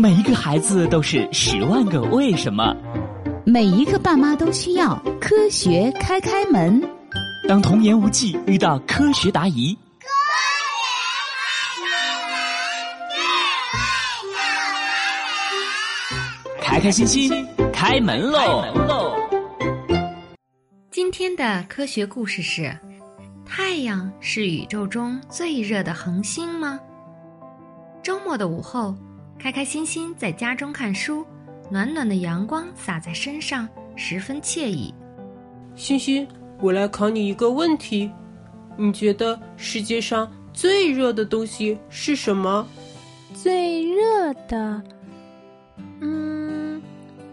每一个孩子都是十万个为什么，每一个爸妈都需要科学开开门。当童言无忌遇到科学答疑，开开心心开门喽！今天的科学故事是：太阳是宇宙中最热的恒星吗？周末的午后。开开心心在家中看书，暖暖的阳光洒在身上，十分惬意。欣欣，我来考你一个问题：你觉得世界上最热的东西是什么？最热的，嗯，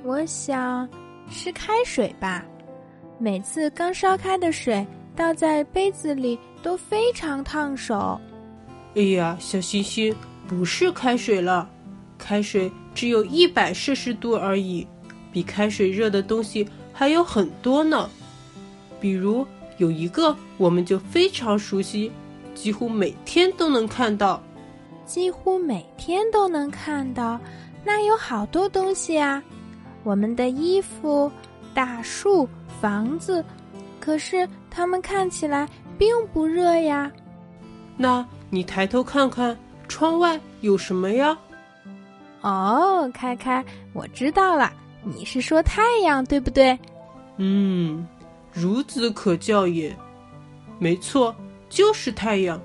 我想是开水吧。每次刚烧开的水倒在杯子里都非常烫手。哎呀，小欣欣，不是开水了。开水只有一百摄氏度而已，比开水热的东西还有很多呢。比如有一个我们就非常熟悉，几乎每天都能看到。几乎每天都能看到，那有好多东西啊！我们的衣服、大树、房子，可是它们看起来并不热呀。那你抬头看看窗外有什么呀？哦，开开，我知道了，你是说太阳对不对？嗯，孺子可教也。没错，就是太阳。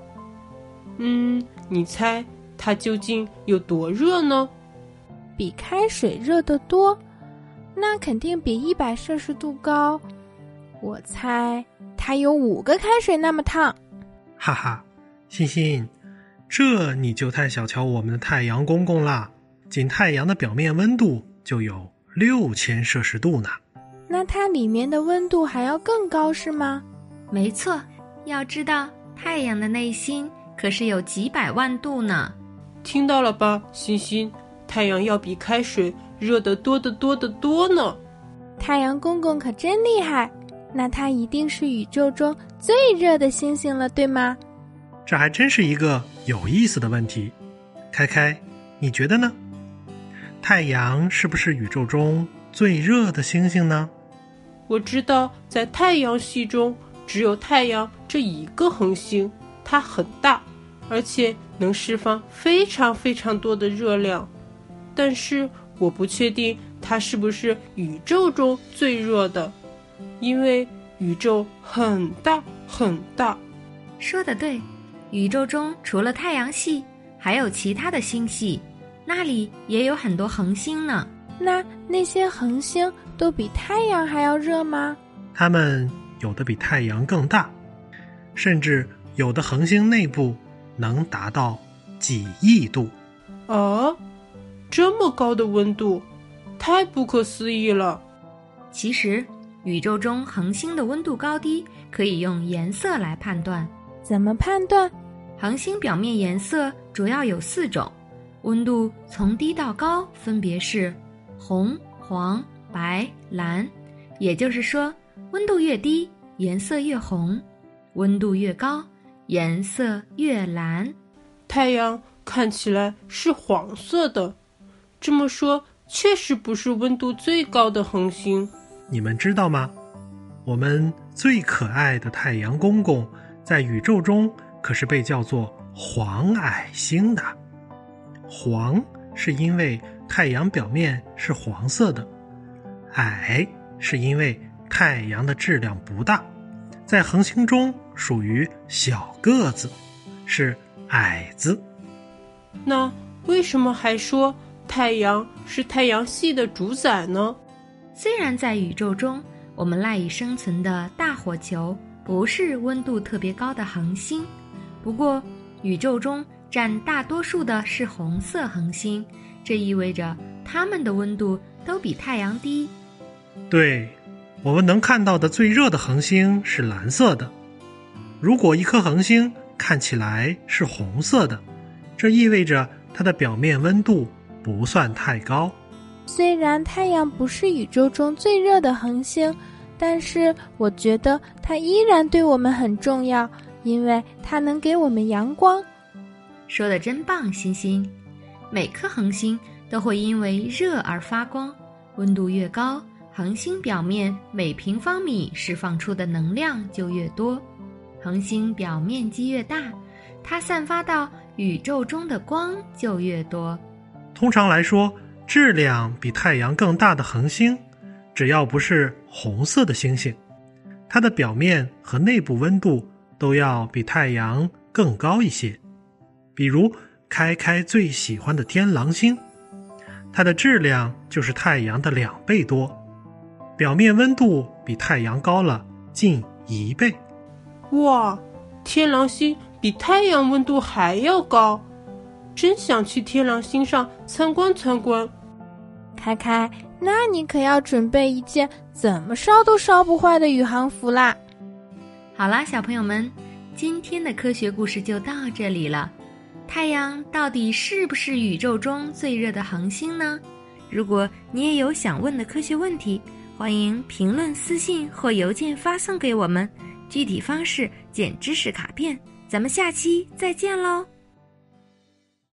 嗯，你猜它究竟有多热呢？比开水热得多，那肯定比一百摄氏度高。我猜它有五个开水那么烫。哈哈，欣欣，这你就太小瞧我们的太阳公公啦。仅太阳的表面温度就有六千摄氏度呢，那它里面的温度还要更高是吗？没错，要知道太阳的内心可是有几百万度呢。听到了吧，星星，太阳要比开水热得多得多得多呢。太阳公公可真厉害，那它一定是宇宙中最热的星星了，对吗？这还真是一个有意思的问题，开开，你觉得呢？太阳是不是宇宙中最热的星星呢？我知道，在太阳系中只有太阳这一个恒星，它很大，而且能释放非常非常多的热量。但是我不确定它是不是宇宙中最热的，因为宇宙很大很大。说的对，宇宙中除了太阳系，还有其他的星系。那里也有很多恒星呢。那那些恒星都比太阳还要热吗？它们有的比太阳更大，甚至有的恒星内部能达到几亿度。啊，这么高的温度，太不可思议了！其实，宇宙中恒星的温度高低可以用颜色来判断。怎么判断？恒星表面颜色主要有四种。温度从低到高分别是红、黄、白、蓝，也就是说，温度越低，颜色越红；温度越高，颜色越蓝。太阳看起来是黄色的，这么说确实不是温度最高的恒星。你们知道吗？我们最可爱的太阳公公，在宇宙中可是被叫做黄矮星的。黄是因为太阳表面是黄色的，矮是因为太阳的质量不大，在恒星中属于小个子，是矮子。那为什么还说太阳是太阳系的主宰呢？虽然在宇宙中，我们赖以生存的大火球不是温度特别高的恒星，不过宇宙中。占大多数的是红色恒星，这意味着它们的温度都比太阳低。对，我们能看到的最热的恒星是蓝色的。如果一颗恒星看起来是红色的，这意味着它的表面温度不算太高。虽然太阳不是宇宙中最热的恒星，但是我觉得它依然对我们很重要，因为它能给我们阳光。说的真棒，星星！每颗恒星都会因为热而发光。温度越高，恒星表面每平方米释放出的能量就越多。恒星表面积越大，它散发到宇宙中的光就越多。通常来说，质量比太阳更大的恒星，只要不是红色的星星，它的表面和内部温度都要比太阳更高一些。比如，开开最喜欢的天狼星，它的质量就是太阳的两倍多，表面温度比太阳高了近一倍。哇，天狼星比太阳温度还要高，真想去天狼星上参观参观。开开，那你可要准备一件怎么烧都烧不坏的宇航服啦！好啦，小朋友们，今天的科学故事就到这里了。太阳到底是不是宇宙中最热的恒星呢？如果你也有想问的科学问题，欢迎评论、私信或邮件发送给我们。具体方式见知识卡片。咱们下期再见喽！